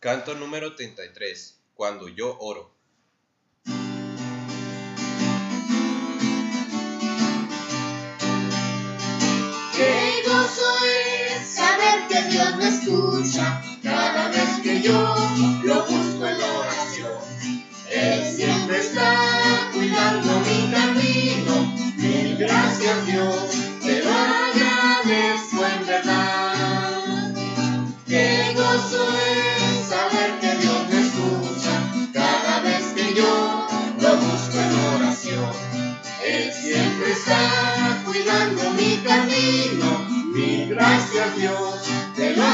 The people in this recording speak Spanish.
Canto número 33. Cuando yo oro. Qué gozo es saber que Dios me escucha cada vez que yo lo busco en oración. Él siempre está cuidando mi camino. Mil gracias Dios, te lo agradezco en verdad. Qué gozo es Él siempre está cuidando mi camino. Mil gracias Dios, te lo.